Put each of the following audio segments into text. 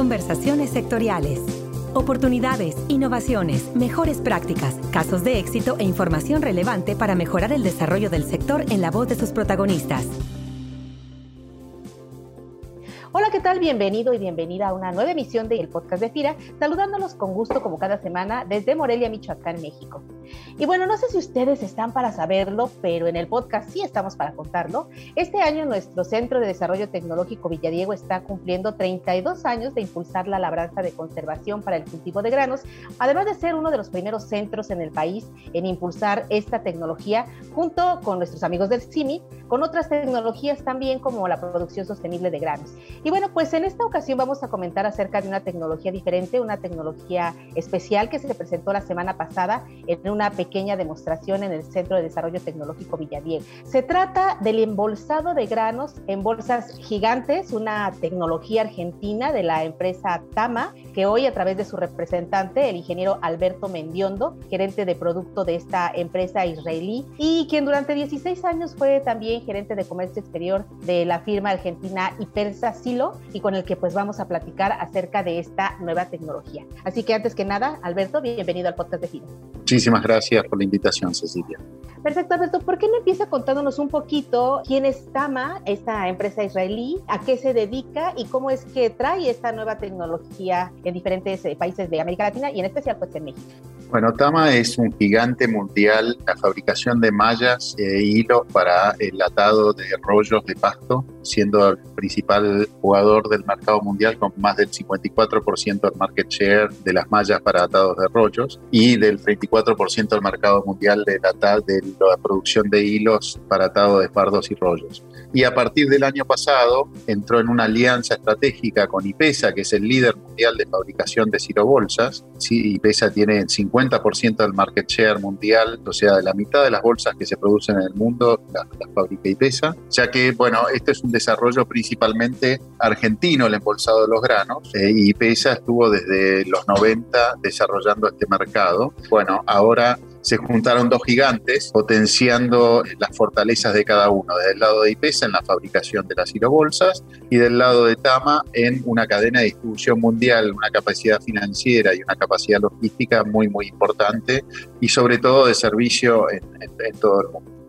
conversaciones sectoriales. Oportunidades, innovaciones, mejores prácticas, casos de éxito e información relevante para mejorar el desarrollo del sector en la voz de sus protagonistas. Hola, ¿qué tal? Bienvenido y bienvenida a una nueva emisión del podcast de FIRA, saludándolos con gusto como cada semana desde Morelia, Michoacán, México. Y bueno, no sé si ustedes están para saberlo, pero en el podcast sí estamos para contarlo. Este año nuestro Centro de Desarrollo Tecnológico Villadiego está cumpliendo 32 años de impulsar la labranza de conservación para el cultivo de granos, además de ser uno de los primeros centros en el país en impulsar esta tecnología junto con nuestros amigos del CIMI, con otras tecnologías también como la producción sostenible de granos. Y bueno, pues en esta ocasión vamos a comentar acerca de una tecnología diferente, una tecnología especial que se presentó la semana pasada en una pequeña demostración en el Centro de Desarrollo Tecnológico Villadiego. Se trata del embolsado de granos en bolsas gigantes, una tecnología argentina de la empresa Tama, que hoy a través de su representante, el ingeniero Alberto Mendiondo, gerente de producto de esta empresa israelí, y quien durante 16 años fue también gerente de comercio exterior de la firma argentina Hipersa y con el que pues vamos a platicar acerca de esta nueva tecnología. Así que antes que nada, Alberto, bienvenido al podcast de FINO. Muchísimas gracias por la invitación, Cecilia. Perfecto, Alberto. ¿Por qué no empieza contándonos un poquito quién es Tama, esta empresa israelí, a qué se dedica y cómo es que trae esta nueva tecnología en diferentes eh, países de América Latina y en especial pues en México? Bueno, Tama es un gigante mundial la fabricación de mallas e hilos para el atado de rollos de pasto, siendo el principal jugador del mercado mundial con más del 54% del market share de las mallas para atados de rollos y del 34% del mercado mundial de la, de la producción de hilos para atado de fardos y rollos. Y a partir del año pasado entró en una alianza estratégica con IPESA, que es el líder mundial de fabricación de cirobolsas. Sí, IPESA tiene el 50 50% del market share mundial, o sea, de la mitad de las bolsas que se producen en el mundo las, fabrica y pesa, ya que, bueno, este es un desarrollo principalmente argentino, el embolsado de los granos, eh, y PESA estuvo desde los 90 desarrollando este mercado. Bueno, ahora se juntaron dos gigantes potenciando las fortalezas de cada uno, desde el lado de IPESA en la fabricación de las bolsas y del lado de Tama en una cadena de distribución mundial, una capacidad financiera y una capacidad logística muy, muy importante y sobre todo de servicio en todo el mundo.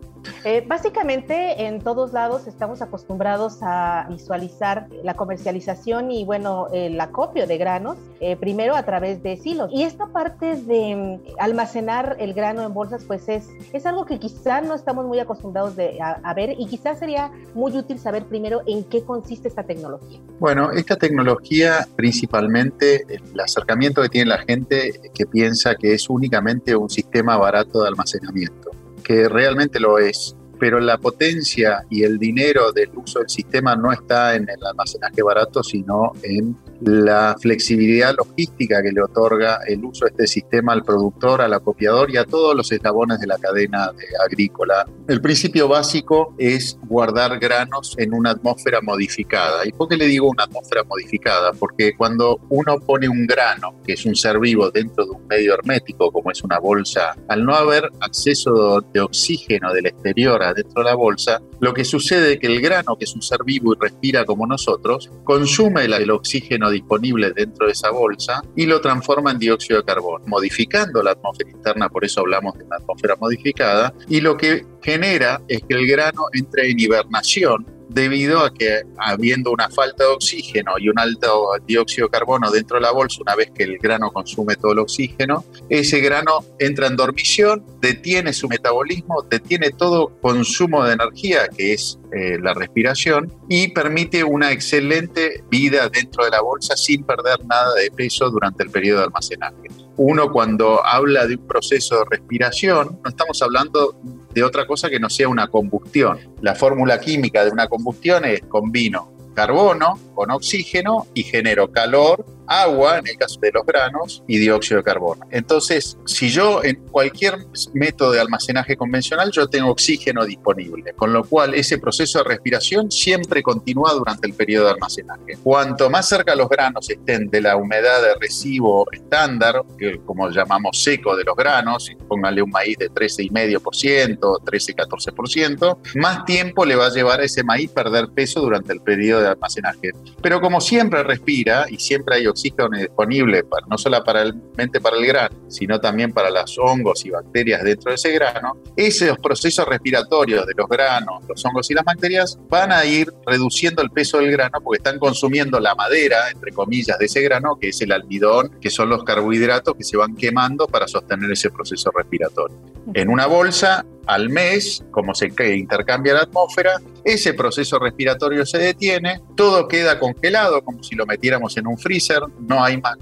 Eh, básicamente en todos lados estamos acostumbrados a visualizar la comercialización y bueno, el acopio de granos, eh, primero a través de silos. Y esta parte de mm, almacenar el grano en bolsas, pues es, es algo que quizá no estamos muy acostumbrados de, a, ver y quizás sería muy útil saber primero en qué consiste esta tecnología. Bueno, esta tecnología principalmente el acercamiento que tiene la gente que piensa que es únicamente un sistema barato de almacenamiento que realmente lo es, pero la potencia y el dinero del uso del sistema no está en el almacenaje barato, sino en la flexibilidad logística que le otorga el uso de este sistema al productor, al acopiador y a todos los eslabones de la cadena agrícola. El principio básico es guardar granos en una atmósfera modificada. ¿Y por qué le digo una atmósfera modificada? Porque cuando uno pone un grano, que es un ser vivo, dentro de un medio hermético, como es una bolsa, al no haber acceso de oxígeno del exterior adentro de la bolsa, lo que sucede es que el grano, que es un ser vivo y respira como nosotros, consume el oxígeno disponible dentro de esa bolsa y lo transforma en dióxido de carbono, modificando la atmósfera interna, por eso hablamos de una atmósfera modificada, y lo que genera es que el grano entre en hibernación debido a que habiendo una falta de oxígeno y un alto dióxido de carbono dentro de la bolsa, una vez que el grano consume todo el oxígeno, ese grano entra en dormición, detiene su metabolismo, detiene todo consumo de energía, que es eh, la respiración, y permite una excelente vida dentro de la bolsa sin perder nada de peso durante el periodo de almacenaje. Uno cuando habla de un proceso de respiración, no estamos hablando de otra cosa que no sea una combustión. La fórmula química de una combustión es combino carbono con oxígeno y genero calor agua, en el caso de los granos, y dióxido de carbono. Entonces, si yo en cualquier método de almacenaje convencional, yo tengo oxígeno disponible, con lo cual ese proceso de respiración siempre continúa durante el periodo de almacenaje. Cuanto más cerca los granos estén de la humedad de recibo estándar, que como llamamos seco de los granos, póngale un maíz de 13,5%, 13-14%, más tiempo le va a llevar a ese maíz perder peso durante el periodo de almacenaje. Pero como siempre respira y siempre hay oxígeno disponible, para, no solamente para el grano, sino también para los hongos y bacterias dentro de ese grano, esos procesos respiratorios de los granos, los hongos y las bacterias van a ir reduciendo el peso del grano porque están consumiendo la madera, entre comillas, de ese grano, que es el almidón, que son los carbohidratos que se van quemando para sostener ese proceso respiratorio. En una bolsa al mes, como se intercambia la atmósfera, ese proceso respiratorio se detiene, todo queda congelado como si lo metiéramos en un freezer, no hay más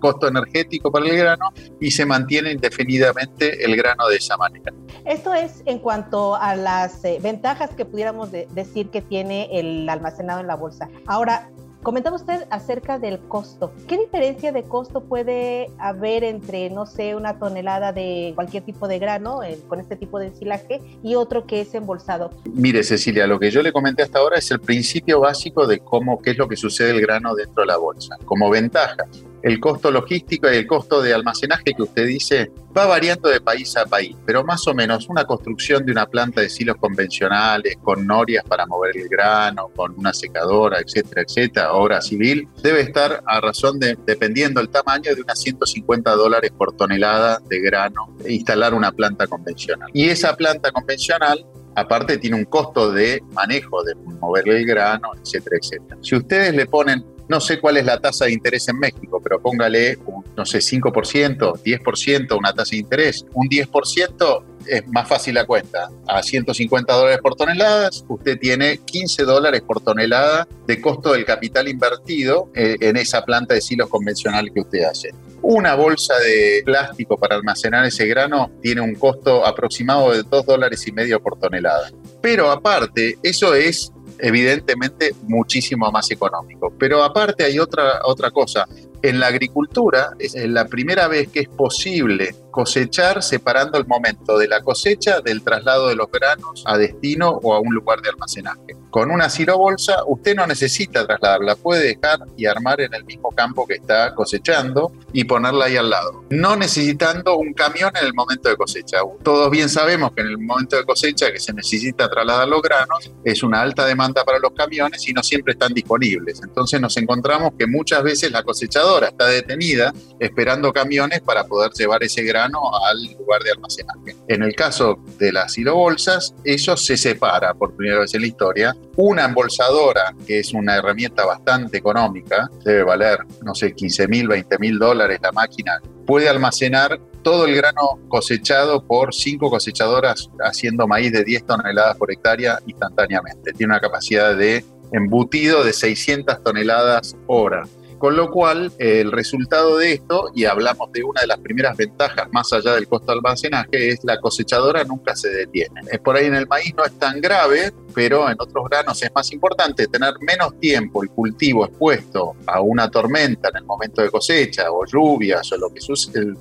costo energético para el grano y se mantiene indefinidamente el grano de esa manera. Esto es en cuanto a las eh, ventajas que pudiéramos decir que tiene el almacenado en la bolsa. Ahora, Comentaba usted acerca del costo. ¿Qué diferencia de costo puede haber entre, no sé, una tonelada de cualquier tipo de grano eh, con este tipo de ensilaje y otro que es embolsado? Mire, Cecilia, lo que yo le comenté hasta ahora es el principio básico de cómo, qué es lo que sucede el grano dentro de la bolsa. Como ventaja, el costo logístico y el costo de almacenaje que usted dice va variando de país a país, pero más o menos una construcción de una planta de silos convencionales, con norias para mover el grano, con una secadora, etcétera, etcétera, obra civil, debe estar a razón de, dependiendo del tamaño, de unas 150 dólares por tonelada de grano, instalar una planta convencional. Y esa planta convencional aparte tiene un costo de manejo, de mover el grano, etcétera, etcétera. Si ustedes le ponen no sé cuál es la tasa de interés en México, pero póngale, no sé, 5%, 10%, una tasa de interés. Un 10% es más fácil la cuenta. A 150 dólares por tonelada, usted tiene 15 dólares por tonelada de costo del capital invertido eh, en esa planta de silos convencional que usted hace. Una bolsa de plástico para almacenar ese grano tiene un costo aproximado de 2 dólares y medio por tonelada. Pero aparte, eso es evidentemente muchísimo más económico. Pero aparte hay otra, otra cosa. En la agricultura es la primera vez que es posible cosechar separando el momento de la cosecha del traslado de los granos a destino o a un lugar de almacenaje. Con una bolsa usted no necesita trasladarla, puede dejar y armar en el mismo campo que está cosechando y ponerla ahí al lado, no necesitando un camión en el momento de cosecha. Todos bien sabemos que en el momento de cosecha que se necesita trasladar los granos es una alta demanda para los camiones y no siempre están disponibles. Entonces nos encontramos que muchas veces la cosechadora está detenida esperando camiones para poder llevar ese grano al lugar de almacenaje. En el caso de las silobolsas, eso se separa por primera vez en la historia. Una embolsadora, que es una herramienta bastante económica, debe valer, no sé, 15 mil, 20 mil dólares la máquina, puede almacenar todo el grano cosechado por cinco cosechadoras haciendo maíz de 10 toneladas por hectárea instantáneamente. Tiene una capacidad de embutido de 600 toneladas hora. Con lo cual, el resultado de esto, y hablamos de una de las primeras ventajas más allá del costo de almacenaje, es la cosechadora nunca se detiene. Por ahí en el maíz no es tan grave, pero en otros granos es más importante tener menos tiempo el cultivo expuesto a una tormenta en el momento de cosecha o lluvias o lo que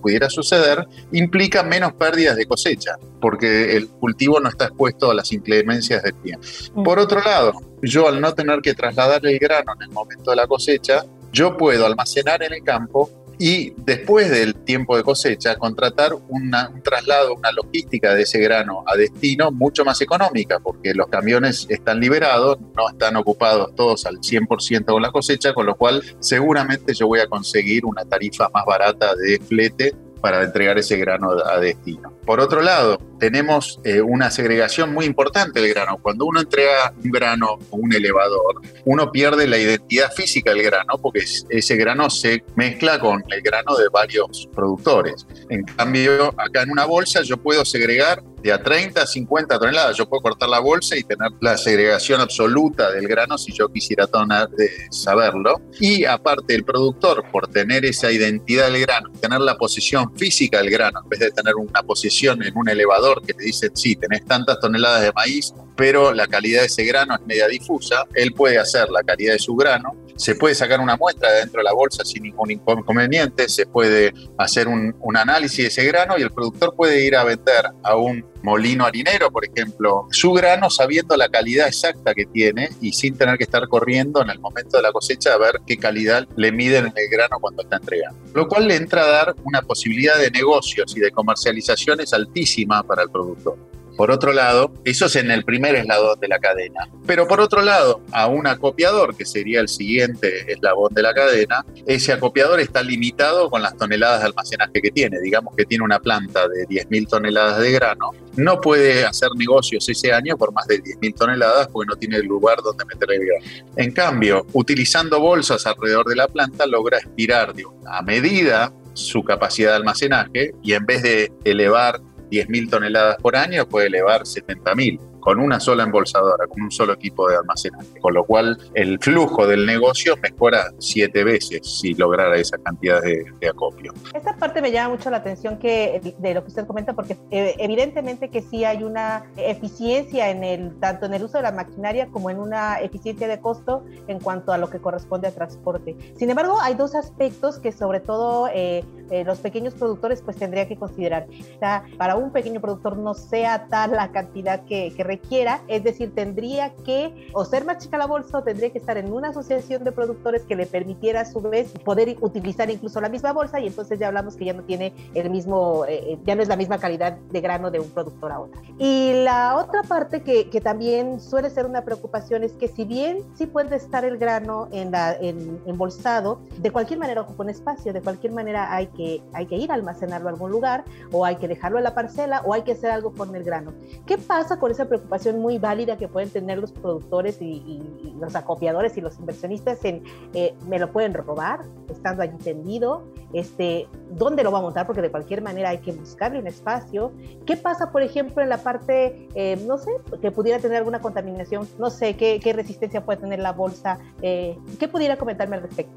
pudiera suceder, implica menos pérdidas de cosecha, porque el cultivo no está expuesto a las inclemencias del tiempo. Mm. Por otro lado, yo al no tener que trasladar el grano en el momento de la cosecha, yo puedo almacenar en el campo y después del tiempo de cosecha contratar un traslado, una logística de ese grano a destino mucho más económica, porque los camiones están liberados, no están ocupados todos al 100% con la cosecha, con lo cual seguramente yo voy a conseguir una tarifa más barata de flete para entregar ese grano a destino. Por otro lado, tenemos eh, una segregación muy importante del grano. Cuando uno entrega un grano o un elevador, uno pierde la identidad física del grano porque ese grano se mezcla con el grano de varios productores. En cambio, acá en una bolsa yo puedo segregar de a 30 a 50 toneladas. Yo puedo cortar la bolsa y tener la segregación absoluta del grano si yo quisiera de saberlo. Y aparte, el productor, por tener esa identidad del grano, tener la posición física del grano, en vez de tener una posición en un elevador que te dice, sí, tenés tantas toneladas de maíz, pero la calidad de ese grano es media difusa, él puede hacer la calidad de su grano se puede sacar una muestra de dentro de la bolsa sin ningún inconveniente, se puede hacer un, análisis de ese grano y el productor puede ir a vender a un molino harinero, por ejemplo, su grano sabiendo la calidad exacta que tiene y sin tener que estar corriendo en el momento de la cosecha a ver qué calidad le miden en el grano cuando está entregando. Lo cual le entra a dar una posibilidad de negocios y de comercializaciones altísima para el productor. Por otro lado, eso es en el primer eslabón de la cadena. Pero por otro lado, a un acopiador, que sería el siguiente eslabón de la cadena, ese acopiador está limitado con las toneladas de almacenaje que tiene. Digamos que tiene una planta de 10.000 toneladas de grano, no puede hacer negocios ese año por más de 10.000 toneladas porque no tiene lugar donde meter el grano. En cambio, utilizando bolsas alrededor de la planta, logra estirar a medida su capacidad de almacenaje y en vez de elevar 10.000 toneladas por año puede elevar 70.000 con una sola embolsadora, con un solo equipo de almacenaje, con lo cual el flujo del negocio mejora siete veces si lograra esa cantidad de, acopio. Esta parte me llama mucho la atención que, de lo que usted comenta, porque eh, evidentemente que sí hay una eficiencia en el, tanto en el uso de la maquinaria como en una eficiencia de costo en cuanto a lo que corresponde a transporte. Sin embargo, hay dos aspectos que sobre todo eh, eh, los pequeños productores pues tendría que considerar. O sea, para un pequeño productor no sea tal la cantidad que, que requiera, es decir, tendría que o ser más chica la bolsa o tendría que estar en una asociación de productores que le permitiera a su vez poder utilizar incluso la misma bolsa y entonces ya hablamos que ya no tiene el mismo, eh, eh, ya no es la misma calidad de grano de un productor a otro. Y la otra parte que, que también suele ser una preocupación es que si bien sí puede estar el grano en la, en, embolsado, de cualquier manera ocupa un espacio, de cualquier manera hay que, hay que ir a almacenarlo a algún lugar o hay que dejarlo en la parcela o hay que hacer algo con el grano. ¿Qué pasa con esa preocupación? Preocupación muy válida que pueden tener los productores y, los acopiadores y los inversionistas en eh, me lo pueden robar estando allí tendido, este, dónde lo va a montar, porque de cualquier manera hay que buscarle un espacio. ¿Qué pasa, por ejemplo, en la parte, eh, no sé, que pudiera tener alguna contaminación? No sé, ¿qué, qué resistencia puede tener la bolsa? Eh, ¿Qué pudiera comentarme al respecto?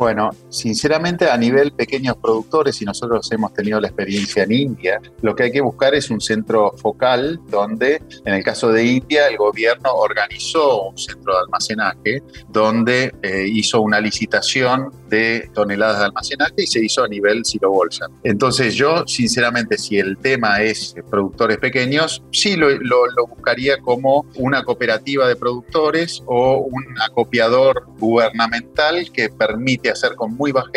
Bueno, sinceramente a nivel pequeños productores, y nosotros hemos tenido la experiencia en India, lo que hay que buscar es un centro focal donde, en el caso de India, el gobierno organizó un centro de almacenaje donde eh, hizo una licitación de toneladas de almacenaje y se hizo a nivel silo bolsa. Entonces yo, sinceramente, si el tema es productores pequeños, sí lo, lo buscaría como una cooperativa de productores o un acopiador gubernamental que permite hacer con muy baja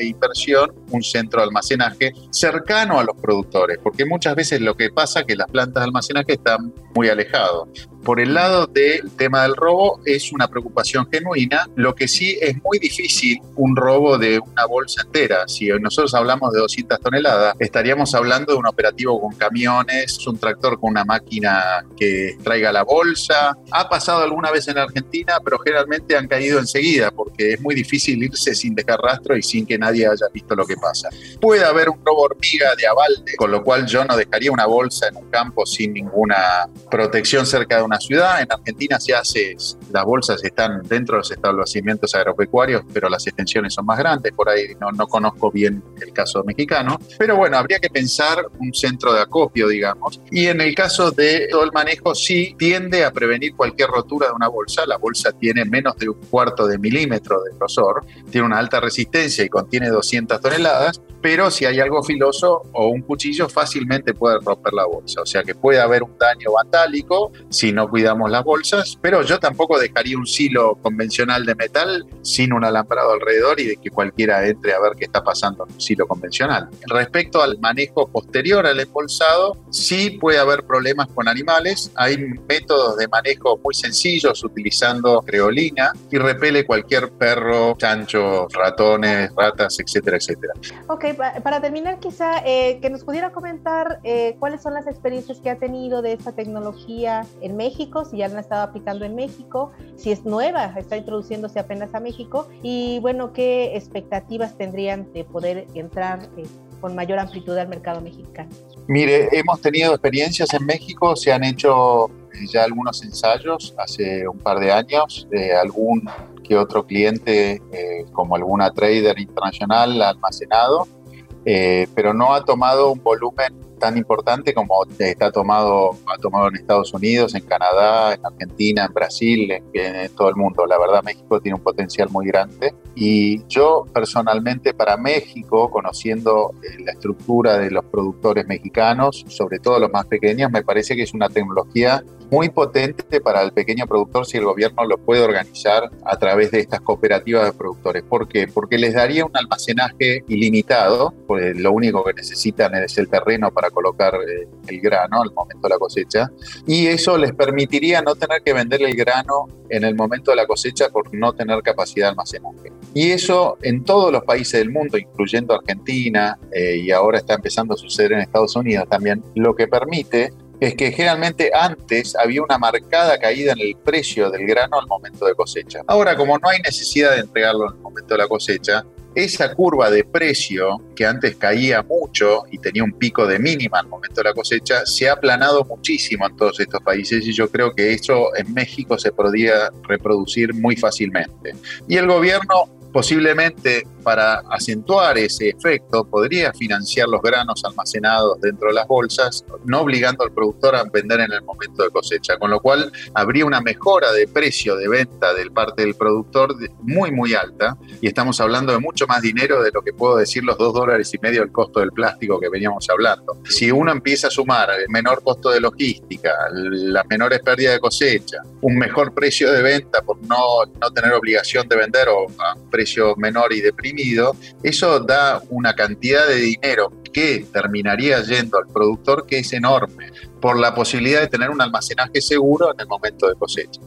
inversión un centro de almacenaje cercano a los productores, porque muchas veces lo que pasa es que las plantas de almacenaje están muy alejados. Por el lado del tema del robo es una preocupación genuina, lo que sí es muy difícil un robo de una bolsa entera. Si nosotros hablamos de 200 toneladas, estaríamos hablando de un operativo con camiones, un tractor con una máquina que traiga la bolsa. Ha pasado alguna vez en Argentina, pero generalmente han caído enseguida porque es muy difícil irse sin dejar rastro y sin que nadie haya visto lo que pasa. Puede haber un robo hormiga de abalde, con lo cual yo no dejaría una bolsa en un campo sin ninguna protección cerca de una ciudad. En Argentina se hace, las bolsas están dentro de los establecimientos agropecuarios, pero las extensiones son más grandes. Por ahí no, no conozco bien el caso mexicano. Pero bueno, habría que pensar un centro de acopio, digamos. Y en el caso de todo el manejo, sí tiende a prevenir cualquier rotura de una bolsa. La bolsa tiene menos de un cuarto de milímetro de grosor, tiene una alta resistencia y contiene 200 toneladas pero si hay algo filoso o un cuchillo fácilmente puede romper la bolsa. O sea que puede haber un daño vandálico si no cuidamos las bolsas, pero yo tampoco dejaría un silo convencional de metal sin un alambrado alrededor y de que cualquiera entre a ver qué está pasando en un silo convencional. Respecto al manejo posterior al embolsado, sí puede haber problemas con animales. Hay métodos de manejo muy sencillos utilizando creolina y repele cualquier perro, chancho, ratones, ratas, etcétera, etcétera. Ok, para terminar, quizá eh, que nos pudiera comentar eh, cuáles son las experiencias que ha tenido de esta tecnología en México, si ya la han estado aplicando en México, si es nueva, está introduciéndose apenas a México, y bueno, qué expectativas tendrían de poder entrar eh, con mayor amplitud al mercado mexicano. Mire, hemos tenido experiencias en México, se han hecho ya algunos ensayos hace un par de años de algún que otro cliente, eh, como alguna trader internacional, almacenado, eh, pero no ha tomado un volumen tan importante como está tomado, ha tomado en Estados Unidos, en Canadá, en Argentina, en Brasil, en, en todo el mundo. La verdad, México tiene un potencial muy grande. Y yo personalmente para México, conociendo eh, la estructura de los productores mexicanos, sobre todo los más pequeños, me parece que es una tecnología muy potente para el pequeño productor si el gobierno lo puede organizar a través de estas cooperativas de productores. ¿Por qué? Porque les daría un almacenaje ilimitado, pues lo único que necesitan es el terreno para colocar eh, el grano al momento de la cosecha, y eso les permitiría no tener que vender el grano en el momento de la cosecha por no tener capacidad de almacenaje. Y eso en todos los países del mundo, incluyendo Argentina, eh, y ahora está empezando a suceder en Estados Unidos también, lo que permite es que generalmente antes había una marcada caída en el precio del grano al momento de cosecha. Ahora, como no hay necesidad de entregarlo en el momento de la cosecha, esa curva de precio que antes caía mucho y tenía un pico de mínima al momento de la cosecha, se ha aplanado muchísimo en todos estos países y yo creo que eso en México se podría reproducir muy fácilmente. Y el gobierno posiblemente para acentuar ese efecto podría financiar los granos almacenados dentro de las bolsas, no obligando al productor a vender en el momento de cosecha, con lo cual habría una mejora de precio de venta del parte del productor muy, muy alta, y estamos hablando de mucho más dinero de lo que puedo decir los dos dólares y medio el costo del plástico que veníamos hablando. Si uno empieza a sumar el menor costo de logística, las menores pérdidas de cosecha, un mejor precio de venta por no, no tener obligación de vender o a un menor y deprimido, eso da una cantidad de dinero que terminaría yendo al productor que es enorme por la posibilidad de tener un almacenaje seguro en el momento de cosecha.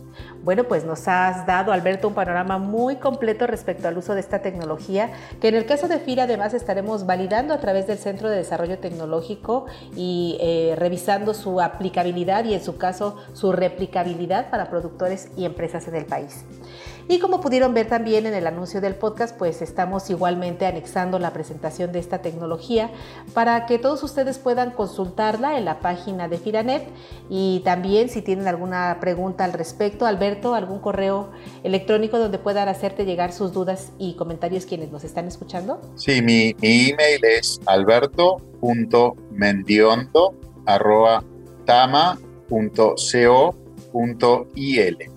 Bueno, pues nos has dado, Alberto, un panorama muy completo respecto al uso de esta tecnología, que en el caso de FIRA además estaremos validando a través del Centro de Desarrollo Tecnológico y eh, revisando su aplicabilidad y en su caso su replicabilidad para productores y empresas en el país. Y como pudieron ver también en el anuncio del podcast, pues estamos igualmente anexando la presentación de esta tecnología para que todos ustedes puedan consultarla en la página de Firanet y también si tienen alguna pregunta al respecto, Alberto, algún correo electrónico donde puedan hacerte llegar sus dudas y comentarios quienes nos están escuchando. Sí, mi, mi email es alberto.mendiondo.tama.co.il.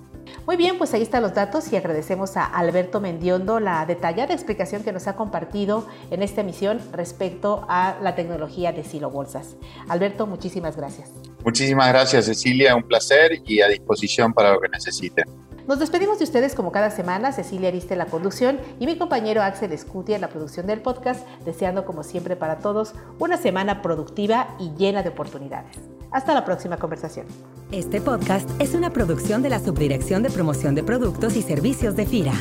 Muy bien, pues ahí están los datos y agradecemos a Alberto Mendiondo la detallada explicación que nos ha compartido en esta emisión respecto a la tecnología de Silo Bolsas. Alberto, muchísimas gracias. Muchísimas gracias, Cecilia. Un placer y a disposición para lo que necesiten. Nos despedimos de ustedes como cada semana, Cecilia Ariste en la conducción y mi compañero Axel Escutia en la producción del podcast, deseando como siempre para todos una semana productiva y llena de oportunidades. Hasta la próxima conversación. Este podcast es una producción de la Subdirección de Promoción de Productos y Servicios de FIRA.